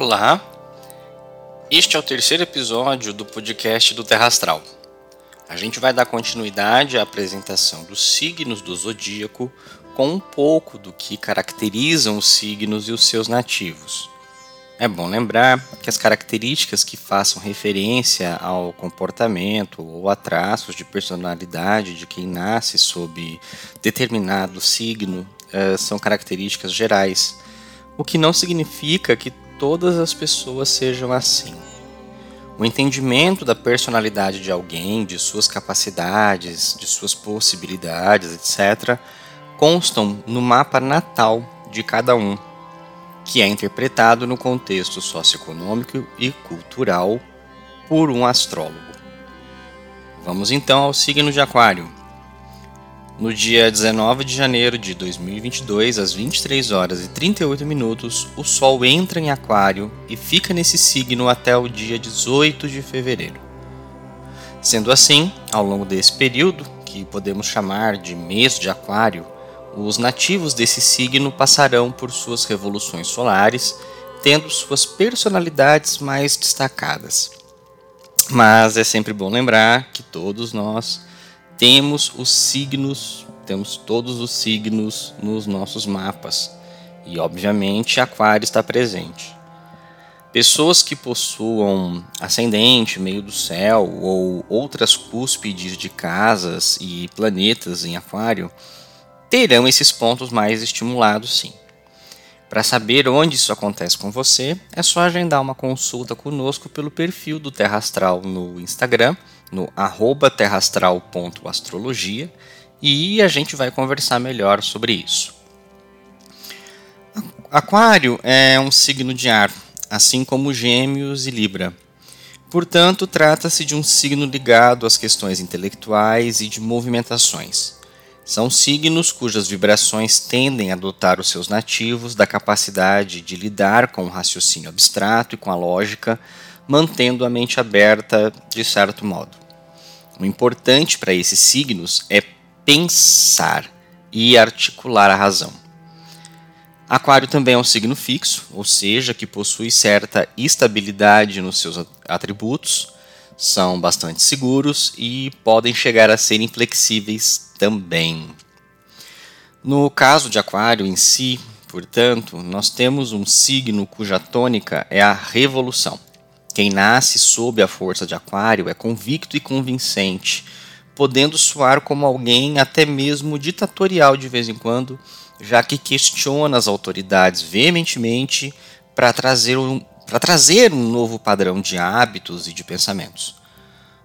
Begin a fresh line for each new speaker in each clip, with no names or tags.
Olá, este é o terceiro episódio do podcast do Terra Astral. A gente vai dar continuidade à apresentação dos signos do zodíaco com um pouco do que caracterizam os signos e os seus nativos. É bom lembrar que as características que façam referência ao comportamento ou a traços de personalidade de quem nasce sob determinado signo uh, são características gerais, o que não significa que todas as pessoas sejam assim. O entendimento da personalidade de alguém, de suas capacidades, de suas possibilidades, etc., constam no mapa natal de cada um, que é interpretado no contexto socioeconômico e cultural por um astrólogo. Vamos então ao signo de Aquário. No dia 19 de janeiro de 2022, às 23 horas e 38 minutos, o Sol entra em Aquário e fica nesse signo até o dia 18 de fevereiro. Sendo assim, ao longo desse período, que podemos chamar de mês de Aquário, os nativos desse signo passarão por suas revoluções solares, tendo suas personalidades mais destacadas. Mas é sempre bom lembrar que todos nós temos os signos, temos todos os signos nos nossos mapas. E obviamente Aquário está presente. Pessoas que possuam ascendente, meio do céu ou outras cúspides de casas e planetas em Aquário terão esses pontos mais estimulados sim. Para saber onde isso acontece com você, é só agendar uma consulta conosco pelo perfil do Terra Astral no Instagram no arroba terrastral.astrologia e a gente vai conversar melhor sobre isso. Aquário é um signo de ar, assim como Gêmeos e Libra. Portanto, trata-se de um signo ligado às questões intelectuais e de movimentações. São signos cujas vibrações tendem a dotar os seus nativos da capacidade de lidar com o raciocínio abstrato e com a lógica, mantendo a mente aberta de certo modo. O importante para esses signos é pensar e articular a razão. Aquário também é um signo fixo, ou seja, que possui certa estabilidade nos seus atributos, são bastante seguros e podem chegar a ser inflexíveis também. No caso de Aquário em si, portanto, nós temos um signo cuja tônica é a revolução. Quem nasce sob a força de Aquário é convicto e convincente, podendo soar como alguém até mesmo ditatorial de vez em quando, já que questiona as autoridades veementemente para trazer um, trazer um novo padrão de hábitos e de pensamentos.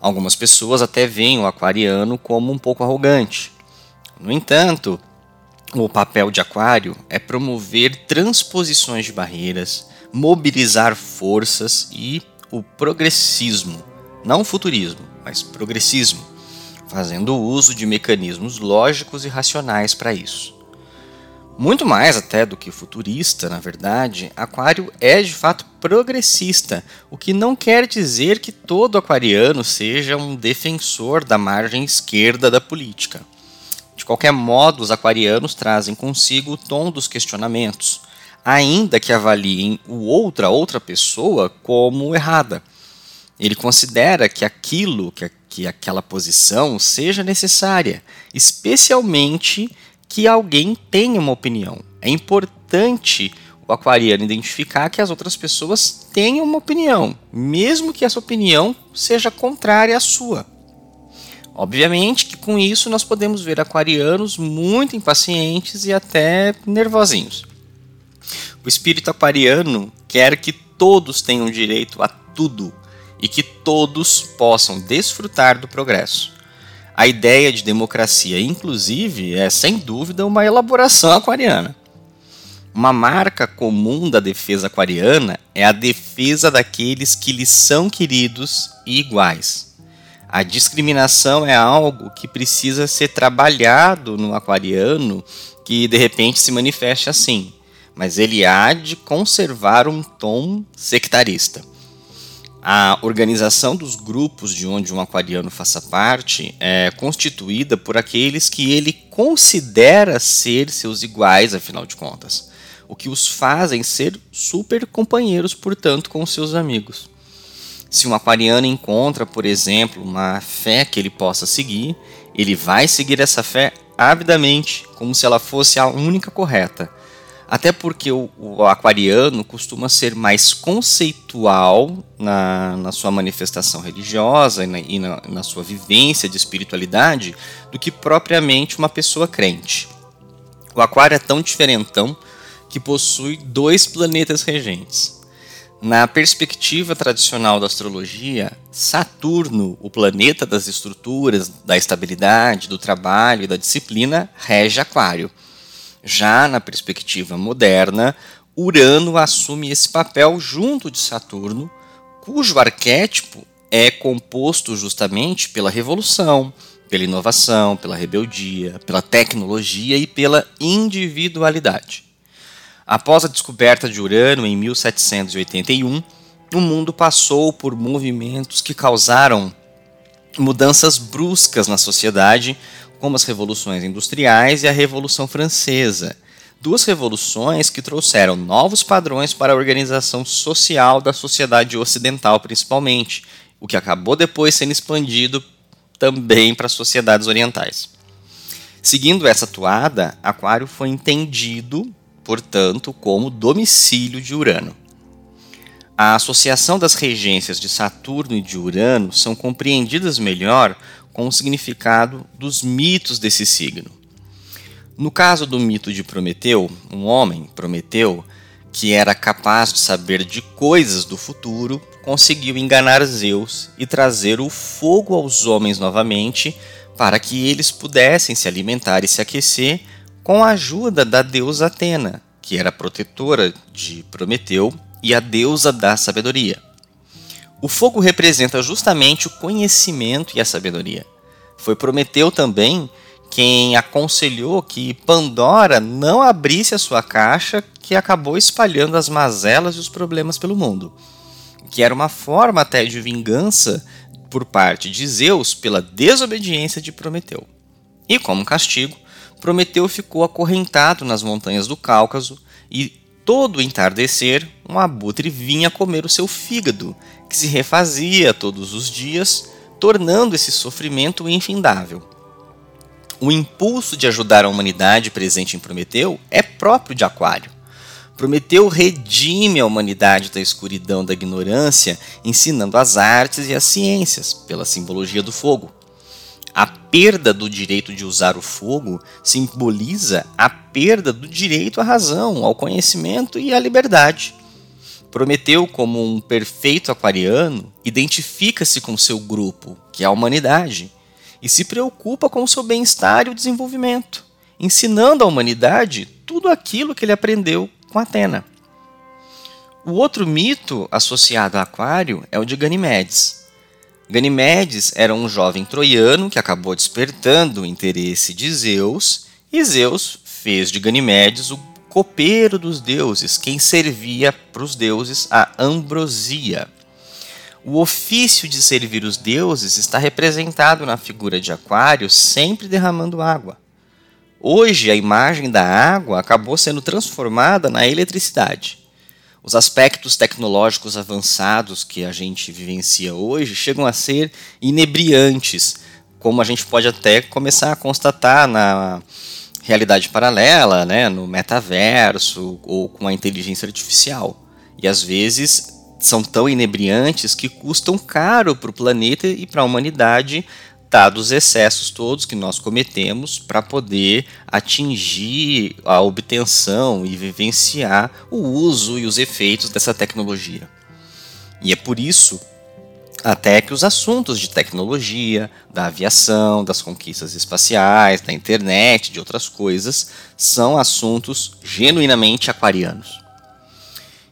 Algumas pessoas até veem o aquariano como um pouco arrogante. No entanto, o papel de Aquário é promover transposições de barreiras, mobilizar forças e o progressismo, não o futurismo, mas progressismo, fazendo uso de mecanismos lógicos e racionais para isso. Muito mais até do que futurista, na verdade, Aquário é de fato progressista, o que não quer dizer que todo aquariano seja um defensor da margem esquerda da política. De qualquer modo, os aquarianos trazem consigo o tom dos questionamentos, ainda que avaliem o outra outra pessoa como errada. Ele considera que aquilo, que, que aquela posição seja necessária, especialmente que alguém tenha uma opinião. É importante o aquariano identificar que as outras pessoas tenham uma opinião, mesmo que essa opinião seja contrária à sua. Obviamente que com isso nós podemos ver aquarianos muito impacientes e até nervosinhos. O espírito aquariano quer que todos tenham direito a tudo e que todos possam desfrutar do progresso. A ideia de democracia, inclusive, é sem dúvida uma elaboração aquariana. Uma marca comum da defesa aquariana é a defesa daqueles que lhes são queridos e iguais. A discriminação é algo que precisa ser trabalhado no aquariano que de repente se manifeste assim mas ele há de conservar um tom sectarista. A organização dos grupos de onde um aquariano faça parte é constituída por aqueles que ele considera ser seus iguais, afinal de contas. o que os fazem ser super companheiros, portanto, com seus amigos. Se um aquariano encontra, por exemplo, uma fé que ele possa seguir, ele vai seguir essa fé avidamente, como se ela fosse a única correta. Até porque o, o aquariano costuma ser mais conceitual na, na sua manifestação religiosa e, na, e na, na sua vivência de espiritualidade do que propriamente uma pessoa crente. O aquário é tão diferentão que possui dois planetas regentes. Na perspectiva tradicional da astrologia, Saturno, o planeta das estruturas, da estabilidade, do trabalho e da disciplina, rege Aquário. Já na perspectiva moderna, Urano assume esse papel junto de Saturno, cujo arquétipo é composto justamente pela revolução, pela inovação, pela rebeldia, pela tecnologia e pela individualidade. Após a descoberta de Urano em 1781, o mundo passou por movimentos que causaram mudanças bruscas na sociedade, como as revoluções industriais e a Revolução Francesa. Duas revoluções que trouxeram novos padrões para a organização social da sociedade ocidental, principalmente, o que acabou depois sendo expandido também para as sociedades orientais. Seguindo essa toada, Aquário foi entendido portanto, como domicílio de Urano. A associação das regências de Saturno e de Urano são compreendidas melhor com o significado dos mitos desse signo. No caso do mito de Prometeu, um homem, Prometeu, que era capaz de saber de coisas do futuro, conseguiu enganar Zeus e trazer o fogo aos homens novamente para que eles pudessem se alimentar e se aquecer com a ajuda da deusa Atena, que era protetora de Prometeu e a deusa da sabedoria. O fogo representa justamente o conhecimento e a sabedoria. Foi Prometeu também quem aconselhou que Pandora não abrisse a sua caixa, que acabou espalhando as mazelas e os problemas pelo mundo, que era uma forma até de vingança por parte de Zeus pela desobediência de Prometeu. E como castigo, Prometeu ficou acorrentado nas montanhas do Cáucaso e todo entardecer um abutre vinha comer o seu fígado, que se refazia todos os dias, tornando esse sofrimento infindável. O impulso de ajudar a humanidade presente em Prometeu é próprio de Aquário. Prometeu redime a humanidade da escuridão da ignorância, ensinando as artes e as ciências, pela simbologia do fogo. Perda do direito de usar o fogo simboliza a perda do direito à razão, ao conhecimento e à liberdade. Prometeu, como um perfeito aquariano, identifica-se com seu grupo, que é a humanidade, e se preocupa com o seu bem-estar e o desenvolvimento, ensinando à humanidade tudo aquilo que ele aprendeu com Atena. O outro mito associado a Aquário é o de Ganimedes. Ganimedes era um jovem troiano que acabou despertando o interesse de Zeus, e Zeus fez de Ganimedes o copeiro dos deuses, quem servia para os deuses a ambrosia. O ofício de servir os deuses está representado na figura de Aquário, sempre derramando água. Hoje, a imagem da água acabou sendo transformada na eletricidade. Os aspectos tecnológicos avançados que a gente vivencia hoje chegam a ser inebriantes, como a gente pode até começar a constatar na realidade paralela, né, no metaverso ou com a inteligência artificial. E às vezes são tão inebriantes que custam caro para o planeta e para a humanidade dados os excessos todos que nós cometemos para poder atingir a obtenção e vivenciar o uso e os efeitos dessa tecnologia. E é por isso até que os assuntos de tecnologia, da aviação, das conquistas espaciais, da internet, de outras coisas, são assuntos genuinamente aquarianos.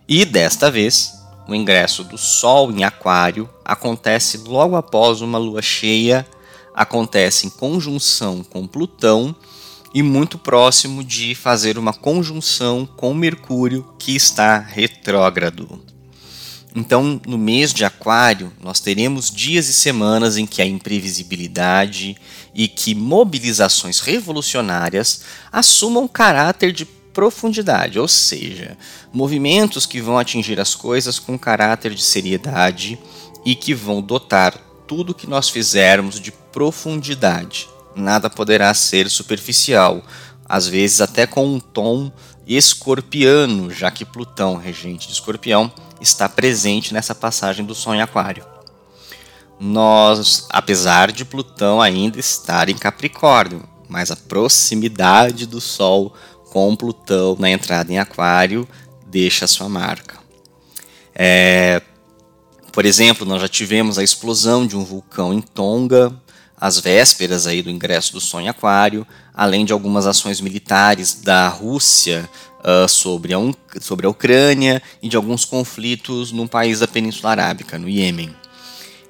E desta vez, o ingresso do Sol em Aquário acontece logo após uma lua cheia acontece em conjunção com Plutão e muito próximo de fazer uma conjunção com Mercúrio, que está retrógrado. Então, no mês de Aquário, nós teremos dias e semanas em que a imprevisibilidade e que mobilizações revolucionárias assumam caráter de profundidade, ou seja, movimentos que vão atingir as coisas com caráter de seriedade e que vão dotar tudo que nós fizermos de profundidade. Nada poderá ser superficial, às vezes até com um tom escorpiano, já que Plutão, regente de Escorpião, está presente nessa passagem do Sol em Aquário. Nós, apesar de Plutão ainda estar em Capricórnio, mas a proximidade do Sol com Plutão na entrada em Aquário deixa sua marca. É, por exemplo, nós já tivemos a explosão de um vulcão em Tonga, às vésperas aí do ingresso do em Aquário, além de algumas ações militares da Rússia uh, sobre, a sobre a Ucrânia e de alguns conflitos num país da Península Arábica, no Iêmen.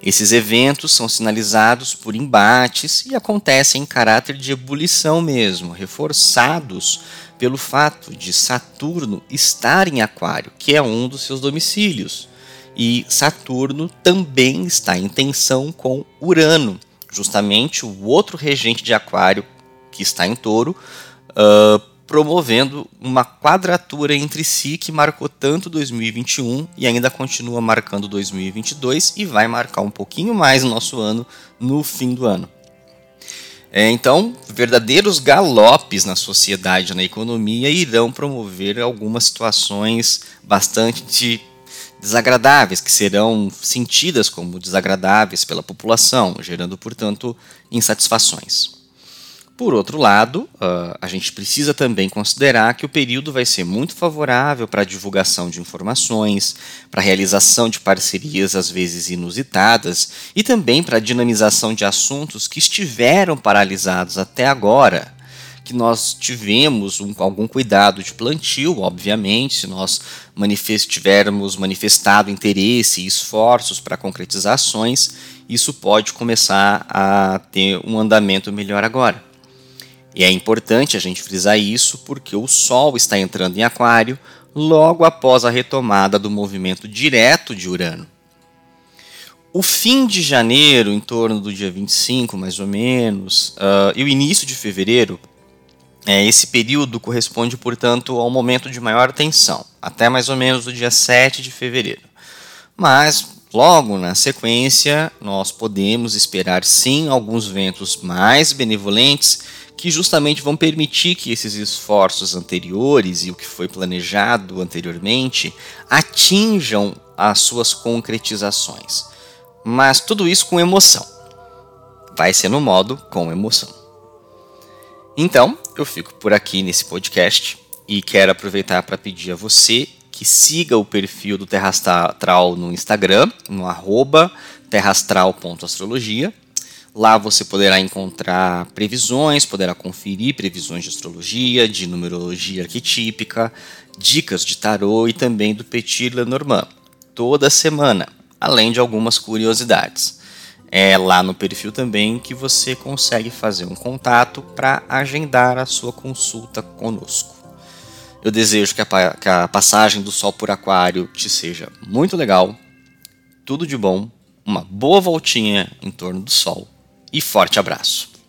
Esses eventos são sinalizados por embates e acontecem em caráter de ebulição mesmo, reforçados pelo fato de Saturno estar em Aquário, que é um dos seus domicílios. E Saturno também está em tensão com Urano, justamente o outro regente de Aquário que está em Touro, uh, promovendo uma quadratura entre si que marcou tanto 2021 e ainda continua marcando 2022 e vai marcar um pouquinho mais o nosso ano no fim do ano. É, então, verdadeiros galopes na sociedade, na economia, irão promover algumas situações bastante desagradáveis, que serão sentidas como desagradáveis pela população, gerando, portanto, insatisfações. Por outro lado, uh, a gente precisa também considerar que o período vai ser muito favorável para a divulgação de informações, para a realização de parcerias às vezes inusitadas e também para a dinamização de assuntos que estiveram paralisados até agora. Que nós tivemos um, algum cuidado de plantio, obviamente, se nós manifest, tivermos manifestado interesse e esforços para concretizações, isso pode começar a ter um andamento melhor agora. E é importante a gente frisar isso porque o Sol está entrando em Aquário logo após a retomada do movimento direto de Urano. O fim de janeiro, em torno do dia 25 mais ou menos, uh, e o início de fevereiro, esse período corresponde, portanto, ao momento de maior tensão, até mais ou menos o dia 7 de fevereiro. Mas, logo na sequência, nós podemos esperar sim alguns ventos mais benevolentes que justamente vão permitir que esses esforços anteriores e o que foi planejado anteriormente atinjam as suas concretizações. Mas tudo isso com emoção. Vai ser no modo com emoção. Então, eu fico por aqui nesse podcast e quero aproveitar para pedir a você que siga o perfil do Terrastral no Instagram, no arroba terrastral.astrologia Lá você poderá encontrar previsões, poderá conferir previsões de astrologia, de numerologia arquetípica, dicas de tarô e também do Petit Lenormand, toda semana, além de algumas curiosidades. É lá no perfil também que você consegue fazer um contato para agendar a sua consulta conosco. Eu desejo que a, que a passagem do Sol por Aquário te seja muito legal, tudo de bom, uma boa voltinha em torno do Sol e forte abraço.